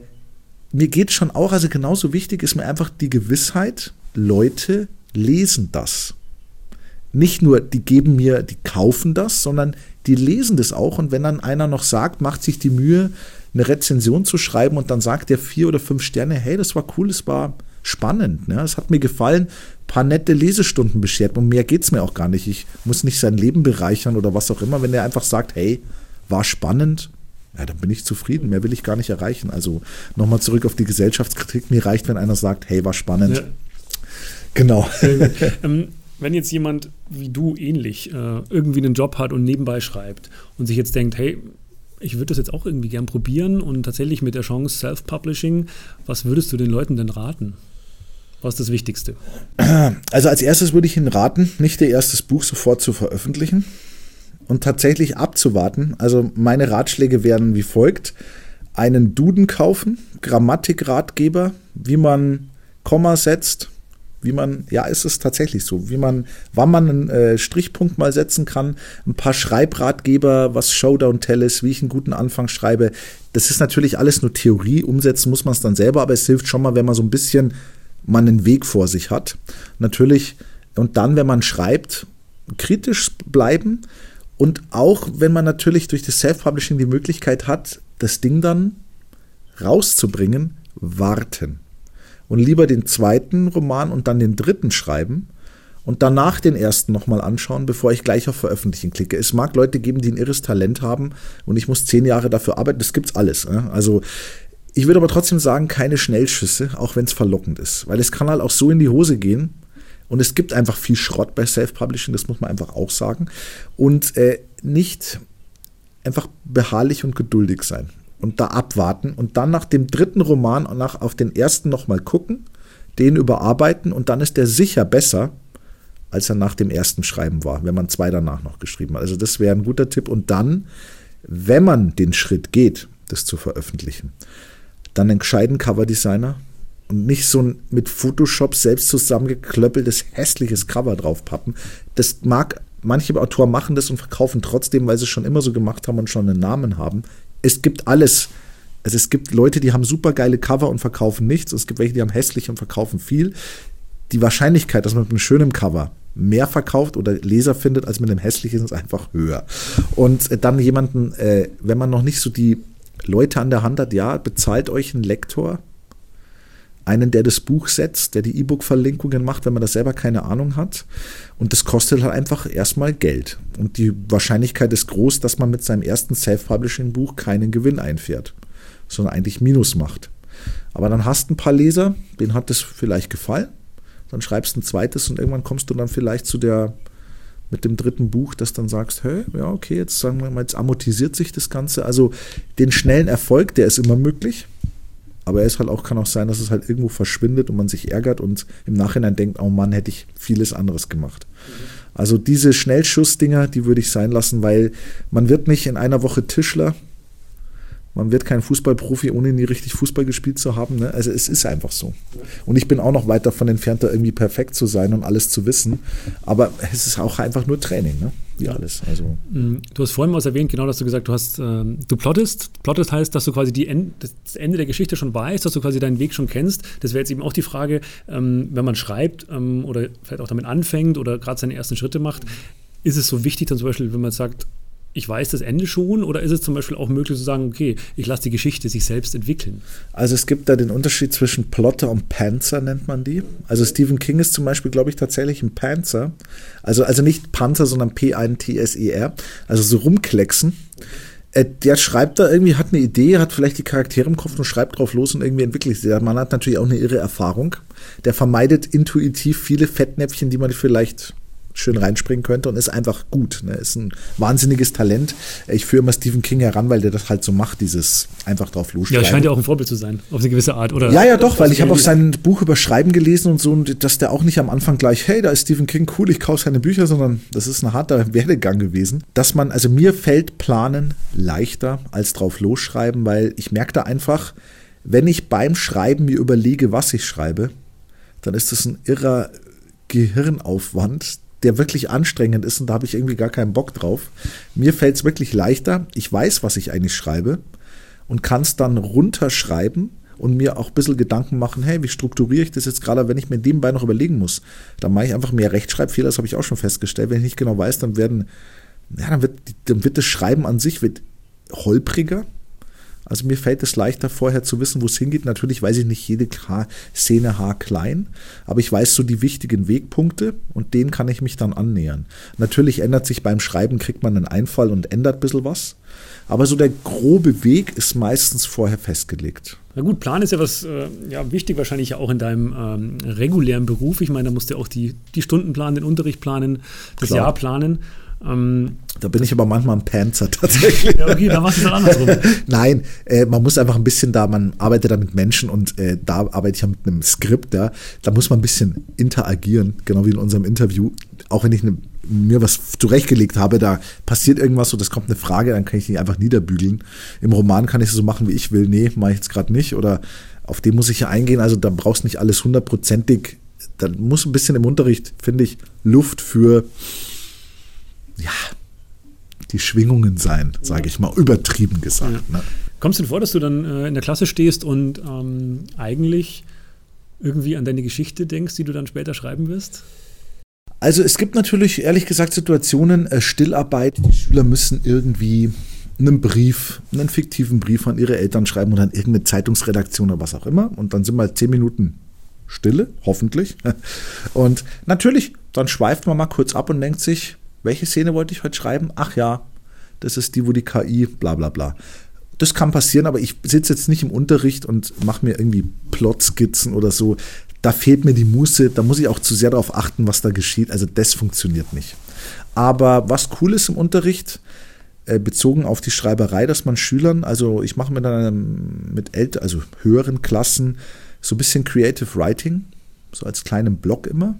mir geht es schon auch, also genauso wichtig ist mir einfach die Gewissheit, Leute lesen das. Nicht nur, die geben mir, die kaufen das, sondern die lesen das auch. Und wenn dann einer noch sagt, macht sich die Mühe, eine Rezension zu schreiben und dann sagt der vier oder fünf Sterne, hey, das war cool, es war spannend. Ne? Es hat mir gefallen, ein paar nette Lesestunden beschert. Und mehr geht es mir auch gar nicht. Ich muss nicht sein Leben bereichern oder was auch immer. Wenn er einfach sagt, hey, war spannend, ja, dann bin ich zufrieden. Mehr will ich gar nicht erreichen. Also nochmal zurück auf die Gesellschaftskritik. Mir reicht, wenn einer sagt, hey, war spannend. Ja. Genau. ähm, wenn jetzt jemand wie du ähnlich äh, irgendwie einen Job hat und nebenbei schreibt und sich jetzt denkt, hey, ich würde das jetzt auch irgendwie gern probieren und tatsächlich mit der Chance Self-Publishing, was würdest du den Leuten denn raten? Was ist das Wichtigste? Also als erstes würde ich Ihnen raten, nicht Ihr erstes Buch sofort zu veröffentlichen und tatsächlich abzuwarten. Also meine Ratschläge wären wie folgt. Einen Duden kaufen, Grammatikratgeber, wie man Komma setzt, wie man, ja, ist es tatsächlich so, wie man, wann man einen äh, Strichpunkt mal setzen kann, ein paar Schreibratgeber, was Showdown Tell ist, wie ich einen guten Anfang schreibe. Das ist natürlich alles nur Theorie, umsetzen muss man es dann selber, aber es hilft schon mal, wenn man so ein bisschen man einen Weg vor sich hat. Natürlich, und dann, wenn man schreibt, kritisch bleiben und auch, wenn man natürlich durch das Self-Publishing die Möglichkeit hat, das Ding dann rauszubringen, warten und lieber den zweiten Roman und dann den dritten schreiben und danach den ersten nochmal anschauen, bevor ich gleich auf Veröffentlichen klicke. Es mag Leute geben, die ein irres Talent haben und ich muss zehn Jahre dafür arbeiten. Das gibt's alles. Also ich würde aber trotzdem sagen, keine Schnellschüsse, auch wenn es verlockend ist. Weil es kann halt auch so in die Hose gehen. Und es gibt einfach viel Schrott bei Self-Publishing, das muss man einfach auch sagen. Und äh, nicht einfach beharrlich und geduldig sein und da abwarten und dann nach dem dritten Roman und nach, auf den ersten nochmal gucken, den überarbeiten und dann ist der sicher besser, als er nach dem ersten Schreiben war, wenn man zwei danach noch geschrieben hat. Also das wäre ein guter Tipp. Und dann, wenn man den Schritt geht, das zu veröffentlichen, dann einen gescheiten Coverdesigner und nicht so ein mit Photoshop selbst zusammengeklöppeltes hässliches Cover draufpappen. Das mag manche Autoren machen das und verkaufen trotzdem, weil sie es schon immer so gemacht haben und schon einen Namen haben es gibt alles. Also es gibt Leute, die haben super geile Cover und verkaufen nichts. Es gibt welche, die haben hässlich und verkaufen viel. Die Wahrscheinlichkeit, dass man mit einem schönen Cover mehr verkauft oder Leser findet als mit einem hässlichen, ist einfach höher. Und äh, dann jemanden, äh, wenn man noch nicht so die Leute an der Hand hat, ja, bezahlt euch einen Lektor, einen, der das Buch setzt, der die E-Book-Verlinkungen macht, wenn man das selber keine Ahnung hat. Und das kostet halt einfach erstmal Geld. Und die Wahrscheinlichkeit ist groß, dass man mit seinem ersten Self-Publishing-Buch keinen Gewinn einfährt, sondern eigentlich Minus macht. Aber dann hast du ein paar Leser, denen hat das vielleicht gefallen. Dann schreibst du ein zweites und irgendwann kommst du dann vielleicht zu der, mit dem dritten Buch, dass dann sagst, hey, ja, okay, jetzt sagen wir mal, jetzt amortisiert sich das Ganze. Also den schnellen Erfolg, der ist immer möglich. Aber es halt auch, kann auch sein, dass es halt irgendwo verschwindet und man sich ärgert und im Nachhinein denkt, oh Mann, hätte ich vieles anderes gemacht. Mhm. Also diese Schnellschussdinger, die würde ich sein lassen, weil man wird nicht in einer Woche Tischler, man wird kein Fußballprofi, ohne nie richtig Fußball gespielt zu haben. Ne? Also es ist einfach so. Und ich bin auch noch weit davon entfernt, da irgendwie perfekt zu sein und alles zu wissen. Aber es ist auch einfach nur Training, ne? wie ja. alles. Also. Mm, du hast vorhin was erwähnt, genau, dass du gesagt du hast, ähm, du plottest. Plottest heißt, dass du quasi die End, das Ende der Geschichte schon weißt, dass du quasi deinen Weg schon kennst. Das wäre jetzt eben auch die Frage, ähm, wenn man schreibt ähm, oder vielleicht auch damit anfängt oder gerade seine ersten Schritte macht, ist es so wichtig, dann zum Beispiel, wenn man sagt, ich weiß das Ende schon oder ist es zum Beispiel auch möglich zu sagen, okay, ich lasse die Geschichte sich selbst entwickeln? Also es gibt da den Unterschied zwischen Plotter und Panzer, nennt man die. Also Stephen King ist zum Beispiel, glaube ich, tatsächlich ein Panzer. Also, also nicht Panzer, sondern P-I-N-T-S-E-R. Also so rumklecksen. Äh, der schreibt da irgendwie, hat eine Idee, hat vielleicht die Charaktere im Kopf und schreibt drauf los und irgendwie entwickelt sich. Der Mann hat natürlich auch eine irre Erfahrung. Der vermeidet intuitiv viele Fettnäpfchen, die man vielleicht schön reinspringen könnte und ist einfach gut. Ne? Ist ein wahnsinniges Talent. Ich führe immer Stephen King heran, weil der das halt so macht, dieses einfach drauf losschreiben. Ja, scheint ja auch ein Vorbild zu sein, auf eine gewisse Art, oder? Ja, ja, doch, weil ich habe auch sein Buch über Schreiben gelesen und so, und dass der auch nicht am Anfang gleich, hey, da ist Stephen King, cool, ich kaufe seine Bücher, sondern das ist ein harter Werdegang gewesen. Dass man, also mir fällt Planen leichter als drauf losschreiben, weil ich merke da einfach, wenn ich beim Schreiben mir überlege, was ich schreibe, dann ist das ein irrer Gehirnaufwand, der wirklich anstrengend ist und da habe ich irgendwie gar keinen Bock drauf. Mir fällt es wirklich leichter. Ich weiß, was ich eigentlich schreibe und kann es dann runterschreiben und mir auch ein bisschen Gedanken machen, hey, wie strukturiere ich das jetzt gerade, wenn ich mir nebenbei noch überlegen muss. Dann mache ich einfach mehr Rechtschreibfehler, das habe ich auch schon festgestellt. Wenn ich nicht genau weiß, dann werden, ja, dann wird, dann wird das Schreiben an sich wird holpriger Also mir fällt es leichter, vorher zu wissen, wo es hingeht. Natürlich weiß ich nicht jede Szene haarklein, aber ich weiß so die wichtigen Wegpunkte und denen kann ich mich dann annähern. Natürlich ändert sich beim Schreiben, kriegt man einen Einfall und ändert ein bisschen was. Aber so der grobe Weg ist meistens vorher festgelegt. Na gut, Plan ist ja was äh, ja, wichtig, wahrscheinlich auch in deinem ähm, regulären Beruf. Ich meine, da musst du auch die, die Stunden planen, den Unterricht planen, das Klar. Jahr planen. Ähm, da bin ich aber manchmal ein Panzer tatsächlich. ja, okay, da machst du es dann andersrum. Nein, äh, man muss einfach ein bisschen da, man arbeitet da mit Menschen und äh, da arbeite ich ja mit einem Skript, ja. Da muss man ein bisschen interagieren, genau wie in unserem Interview. Auch wenn ich ne, mir was zurechtgelegt habe, da passiert irgendwas so, das kommt eine Frage, dann kann ich die einfach niederbügeln. Im Roman kann ich es so machen, wie ich will. Nee, mache ich jetzt gerade nicht. Oder auf den muss ich ja eingehen. Also da brauchst du nicht alles hundertprozentig. Da muss ein bisschen im Unterricht, finde ich, Luft für ja, die Schwingungen sein, sage ich mal, übertrieben gesagt. Ja. Ne? Kommst du dir vor, dass du dann äh, in der Klasse stehst und ähm, eigentlich irgendwie an deine Geschichte denkst, die du dann später schreiben wirst? Also es gibt natürlich ehrlich gesagt Situationen, äh, Stillarbeit, die Schüler müssen irgendwie einen Brief, einen fiktiven Brief an ihre Eltern schreiben oder an irgendeine Zeitungsredaktion oder was auch immer. Und dann sind mal zehn Minuten Stille, hoffentlich. Und natürlich, dann schweift man mal kurz ab und denkt sich, welche Szene wollte ich heute schreiben? Ach ja, das ist die, wo die KI, bla bla bla. Das kann passieren, aber ich sitze jetzt nicht im Unterricht und mache mir irgendwie Plotskizzen oder so. Da fehlt mir die Muße, da muss ich auch zu sehr darauf achten, was da geschieht. Also das funktioniert nicht. Aber was cool ist im Unterricht, äh, bezogen auf die Schreiberei, dass man Schülern, also ich mache mit, einem, mit älter, also höheren Klassen so ein bisschen Creative Writing, so als kleinen Blog immer.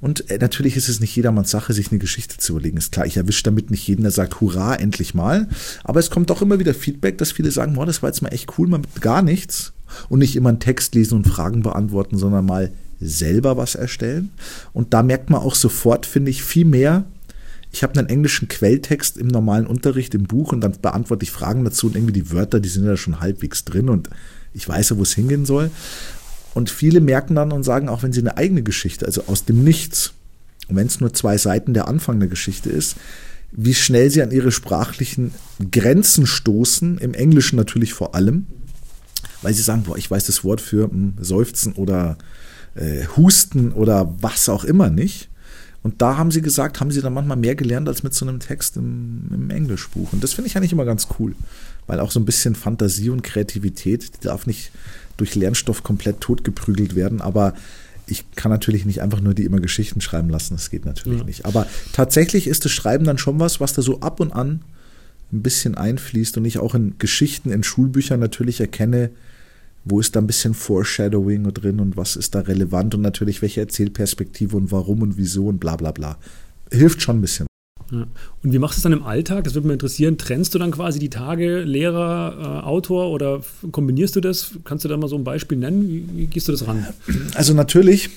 Und äh, natürlich ist es nicht jedermanns Sache, sich eine Geschichte zu überlegen. Ist klar, ich erwische damit nicht jeden, der sagt, hurra, endlich mal. Aber es kommt doch immer wieder Feedback, dass viele sagen, boah, das war jetzt mal echt cool, mal mit gar nichts. Und nicht immer einen Text lesen und Fragen beantworten, sondern mal selber was erstellen. Und da merkt man auch sofort, finde ich, viel mehr. Ich habe einen englischen Quelltext im normalen Unterricht im Buch und dann beantworte ich Fragen dazu und irgendwie die Wörter, die sind ja schon halbwegs drin und ich weiß ja, wo es hingehen soll. Und viele merken dann und sagen, auch wenn sie eine eigene Geschichte, also aus dem Nichts, und wenn es nur zwei Seiten der Anfang der Geschichte ist, wie schnell sie an ihre sprachlichen Grenzen stoßen, im Englischen natürlich vor allem, weil sie sagen, boah, ich weiß das Wort für mh, hm, Seufzen oder äh, Husten oder was auch immer nicht. Und da haben sie gesagt, haben sie dann manchmal mehr gelernt als mit so einem Text im, im Englischbuch. Und das finde ich eigentlich immer ganz cool, weil auch so ein bisschen Fantasie und Kreativität, die darf nicht durch Lernstoff komplett totgeprügelt werden, aber ich kann natürlich nicht einfach nur die immer Geschichten schreiben lassen, das geht natürlich ja. nicht. Aber tatsächlich ist das Schreiben dann schon was, was da so ab und an ein bisschen einfließt und ich auch in Geschichten, in Schulbüchern natürlich erkenne, wo ist da ein bisschen Foreshadowing drin und was ist da relevant und natürlich welche Erzählperspektive und warum und wieso und bla bla bla. Hilft schon ein bisschen. Ja. Und wie machst du es dann im Alltag? Das würde mich interessieren. Trennst du dann quasi die Tage Lehrer, äh, Autor oder kombinierst du das? Kannst du da mal so ein Beispiel nennen? Wie, wie gehst du das ran? Also natürlich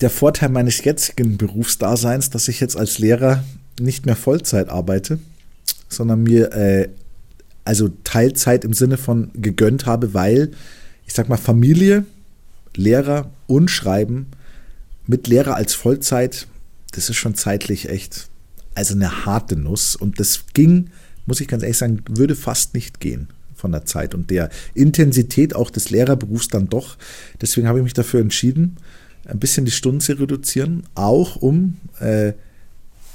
der Vorteil meines jetzigen Berufsdaseins, dass ich jetzt als Lehrer nicht mehr Vollzeit arbeite, sondern mir äh, also Teilzeit im Sinne von gegönnt habe, weil ich sag mal Familie, Lehrer und Schreiben mit Lehrer als Vollzeit, das ist schon zeitlich echt also eine harte Nuss. Und das ging, muss ich ganz ehrlich sagen, würde fast nicht gehen von der Zeit und der Intensität auch des Lehrerberufs dann doch. Deswegen habe ich mich dafür entschieden, ein bisschen die Stunden zu reduzieren, auch um äh,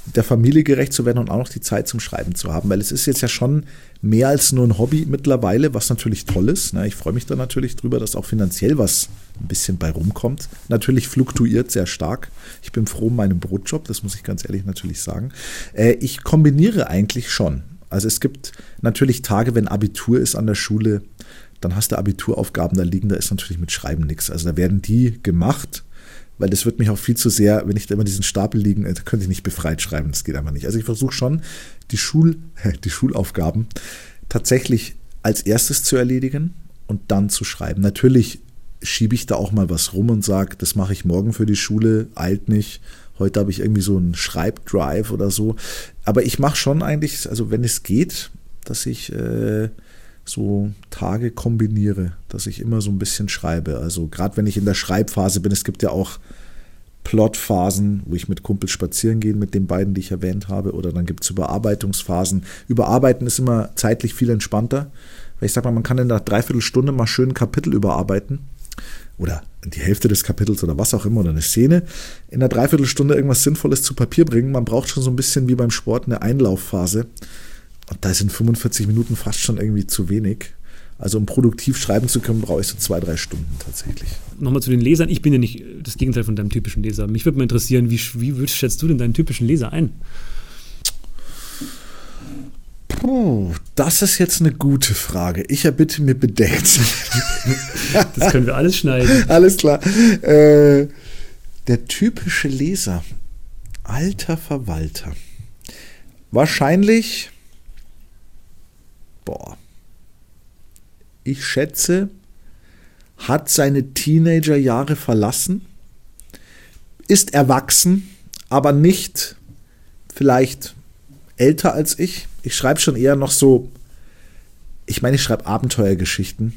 der Familie gerecht zu werden und auch noch die Zeit zum Schreiben zu haben, weil es ist jetzt ja schon mehr als nur ein Hobby mittlerweile, was natürlich toll ist. Ich freue mich da natürlich drüber, dass auch finanziell was ein bisschen bei rumkommt. Natürlich fluktuiert sehr stark. Ich bin froh um meinen Brotjob, das muss ich ganz ehrlich natürlich sagen. Äh, ich kombiniere eigentlich schon. Also es gibt natürlich Tage, wenn Abitur ist an der Schule, dann hast du Abituraufgaben da liegen, da ist natürlich mit Schreiben nichts. Also da werden die gemacht weil das wird mich auch viel zu sehr, wenn ich da immer diesen Stapel liegen, da könnte ich nicht befreit schreiben, das geht einfach nicht. Also ich versuche schon, die, Schul, die Schulaufgaben tatsächlich als erstes zu erledigen und dann zu schreiben. Natürlich schiebe ich da auch mal was rum und sage, das mache ich morgen für die Schule, eilt nicht. Heute habe ich irgendwie so einen Schreibdrive oder so. Aber ich mache schon eigentlich, also wenn es geht, dass ich äh, so Tage kombiniere, dass ich immer so ein bisschen schreibe. Also gerade wenn ich in der Schreibphase bin, es gibt ja auch Plotphasen, wo ich mit Kumpels spazieren gehe, mit den beiden, die ich erwähnt habe, oder dann gibt es Überarbeitungsphasen. Überarbeiten ist immer zeitlich viel entspannter, Weil ich sag mal, man kann in einer Dreiviertelstunde mal schön ein Kapitel überarbeiten. Oder die Hälfte des Kapitels oder was auch immer, oder eine Szene. In einer Dreiviertelstunde irgendwas Sinnvolles zu Papier bringen. Man braucht schon so ein bisschen wie beim Sport eine Einlaufphase. Und da sind 45 Minuten fast schon irgendwie zu wenig. Also um produktiv schreiben zu können, brauche ich so zwei, drei Stunden tatsächlich. Nochmal zu den Lesern. Ich bin ja nicht das Gegenteil von deinem typischen Leser. Mich würde mal interessieren, wie, wie schätzt du denn deinen typischen Leser ein? Puh, das ist jetzt eine gute Frage. Ich erbitte mir Bedenken. das können wir alles schneiden. Alles klar. Äh, der typische Leser. Alter Verwalter. Wahrscheinlich. Boah ich schätze, hat seine Teenagerjahre verlassen, ist erwachsen, aber nicht vielleicht älter als ich. Ich schreibe schon eher noch so, ich meine, ich schreibe Abenteuergeschichten,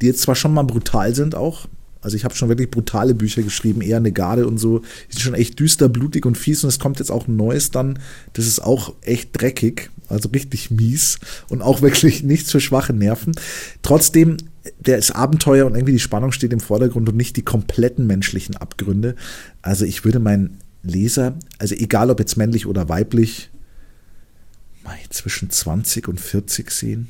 die jetzt zwar schon mal brutal sind auch. Also ich habe schon wirklich brutale Bücher geschrieben, eher eine Garde und so. Die sind schon echt düster, blutig und fies und es kommt jetzt auch ein neues dann. Das ist auch echt dreckig also richtig mies und auch wirklich nichts für schwache Nerven. Trotzdem, der ist Abenteuer und irgendwie die Spannung steht im Vordergrund und nicht die kompletten menschlichen Abgründe. Also ich würde meinen Leser, also egal ob jetzt männlich oder weiblich, mal zwischen 20 und 40 sehen.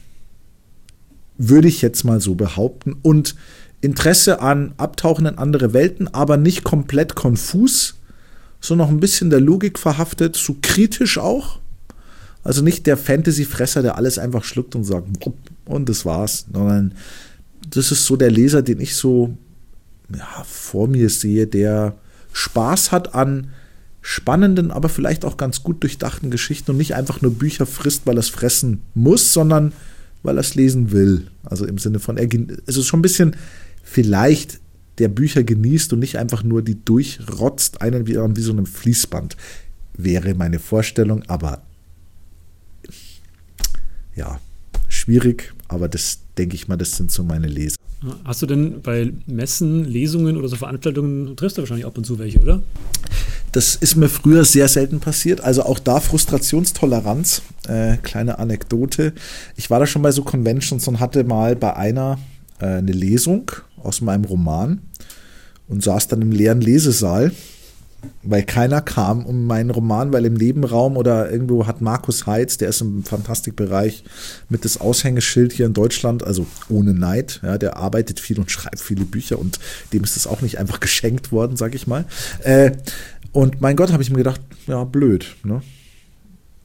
Würde ich jetzt mal so behaupten. Und Interesse an Abtauchen in andere Welten, aber nicht komplett konfus, so noch ein bisschen der Logik verhaftet, so kritisch auch also nicht der Fantasy-Fresser, der alles einfach schluckt und sagt, und das war's, sondern das ist so der Leser, den ich so ja, vor mir sehe, der Spaß hat an spannenden, aber vielleicht auch ganz gut durchdachten Geschichten und nicht einfach nur Bücher frisst, weil er es fressen muss, sondern weil er es lesen will. Also im Sinne von, er, also schon ein bisschen vielleicht der Bücher genießt und nicht einfach nur die durchrotzt, einen wie, wie so einem Fließband, wäre meine Vorstellung, aber ja, schwierig, aber das denke ich mal, das sind so meine Leser. Hast du denn bei Messen, Lesungen oder so Veranstaltungen, triffst du wahrscheinlich ab und zu welche, oder? Das ist mir früher sehr selten passiert. Also auch da Frustrationstoleranz. Äh, kleine Anekdote. Ich war da schon bei so Conventions und hatte mal bei einer äh, eine Lesung aus meinem Roman und saß dann im leeren Lesesaal weil keiner kam um meinen Roman, weil im Nebenraum oder irgendwo hat Markus Heitz, der ist im Fantastikbereich mit das Aushängeschild hier in Deutschland, also ohne Neid, ja, der arbeitet viel und schreibt viele Bücher und dem ist das auch nicht einfach geschenkt worden, sag ich mal. Äh, und mein Gott, habe ich mir gedacht, ja, blöd, ne?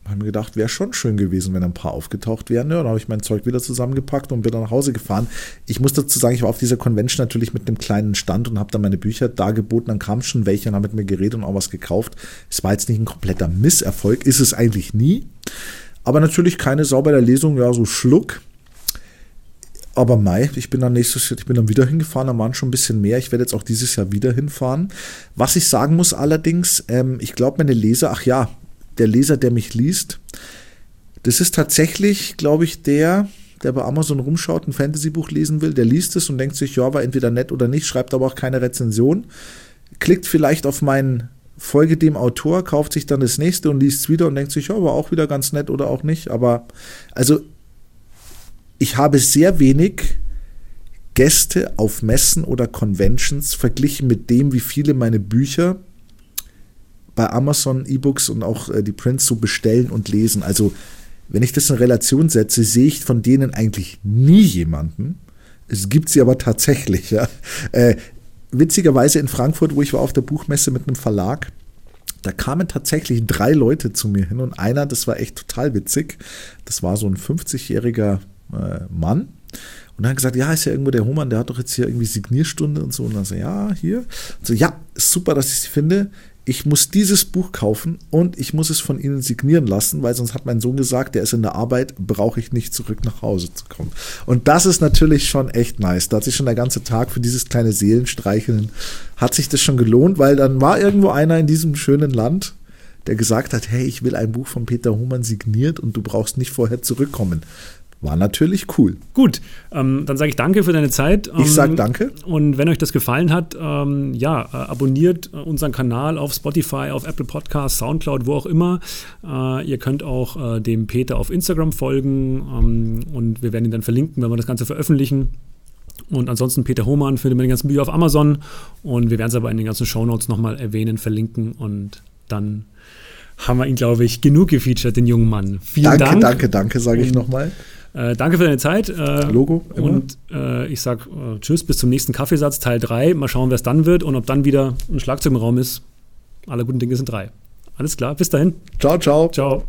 Habe mir gedacht, wäre schon schön gewesen, wenn ein paar aufgetaucht wären. Ja, dann habe ich mein Zeug wieder zusammengepackt und bin dann nach Hause gefahren. Ich muss dazu sagen, ich war auf dieser Convention natürlich mit einem kleinen Stand und habe dann meine Bücher dargeboten. Dann kamen schon welche und haben mit mir geredet und auch was gekauft. Es war jetzt nicht ein kompletter Misserfolg, ist es eigentlich nie. Aber natürlich keine saubere Lesung, ja, so Schluck. Aber Mai, ich bin dann nächstes Jahr, ich bin dann wieder hingefahren, da waren schon ein bisschen mehr. Ich werde jetzt auch dieses Jahr wieder hinfahren. Was ich sagen muss allerdings, ähm, ich glaube, meine Leser, ach ja, der Leser, der mich liest. Das ist tatsächlich, glaube ich, der, der bei Amazon rumschaut, ein Fantasy-Buch lesen will, der liest es und denkt sich, ja, war entweder nett oder nicht, schreibt aber auch keine Rezension, klickt vielleicht auf meinen Folge dem Autor, kauft sich dann das nächste und liest es wieder und denkt sich, ja, war auch wieder ganz nett oder auch nicht. Aber also ich habe sehr wenig Gäste auf Messen oder Conventions verglichen mit dem, wie viele meine Bücher bei Amazon E-Books und auch äh, die Prints so bestellen und lesen. Also wenn ich das in Relation setze, sehe ich von denen eigentlich nie jemanden. Es gibt sie aber tatsächlich. Ja. Äh, witzigerweise in Frankfurt, wo ich war auf der Buchmesse mit einem Verlag, da kamen tatsächlich drei Leute zu mir hin und einer, das war echt total witzig, das war so ein 50-jähriger äh, Mann. Und dann gesagt, ja, ist ja irgendwo der Hohmann, der hat doch jetzt hier irgendwie Signierstunde und so. Und dann so, ja, hier. Und so, ja, super, dass ich sie finde ich muss dieses Buch kaufen und ich muss es von Ihnen signieren lassen, weil sonst hat mein Sohn gesagt, der ist in der Arbeit, brauche ich nicht zurück nach Hause zu kommen. Und das ist natürlich schon echt nice. Da hat sich schon der ganze Tag für dieses kleine Seelenstreicheln, hat sich das schon gelohnt, weil dann war irgendwo einer in diesem schönen Land, der gesagt hat, hey, ich will ein Buch von Peter Humann signiert und du brauchst nicht vorher zurückkommen. War natürlich cool. Gut, ähm, dann sage ich danke für deine Zeit. Ähm, ich sage danke. Und wenn euch das gefallen hat, ähm, ja, äh, abonniert unseren Kanal auf Spotify, auf Apple Podcasts, Soundcloud, wo auch immer. Äh, ihr könnt auch äh, dem Peter auf Instagram folgen ähm, und wir werden ihn dann verlinken, wenn wir das Ganze veröffentlichen. Und ansonsten Peter Hohmann findet man die ganzen Bücher auf Amazon und wir werden es aber in den ganzen Shownotes nochmal erwähnen, verlinken und dann haben wir ihn, glaube ich, genug gefeatured, den jungen Mann. Vielen danke, Dank. Danke, danke, danke, sage ich nochmal. Äh, danke für deine Zeit. Äh, Logo. Immer. Und äh, ich sage äh, Tschüss, bis zum nächsten Kaffeesatz, Teil 3. Mal schauen, wer es dann wird und ob dann wieder ein Schlagzeug im Raum ist. Alle guten Dinge sind drei. Alles klar, bis dahin. Ciao, ciao. Ciao.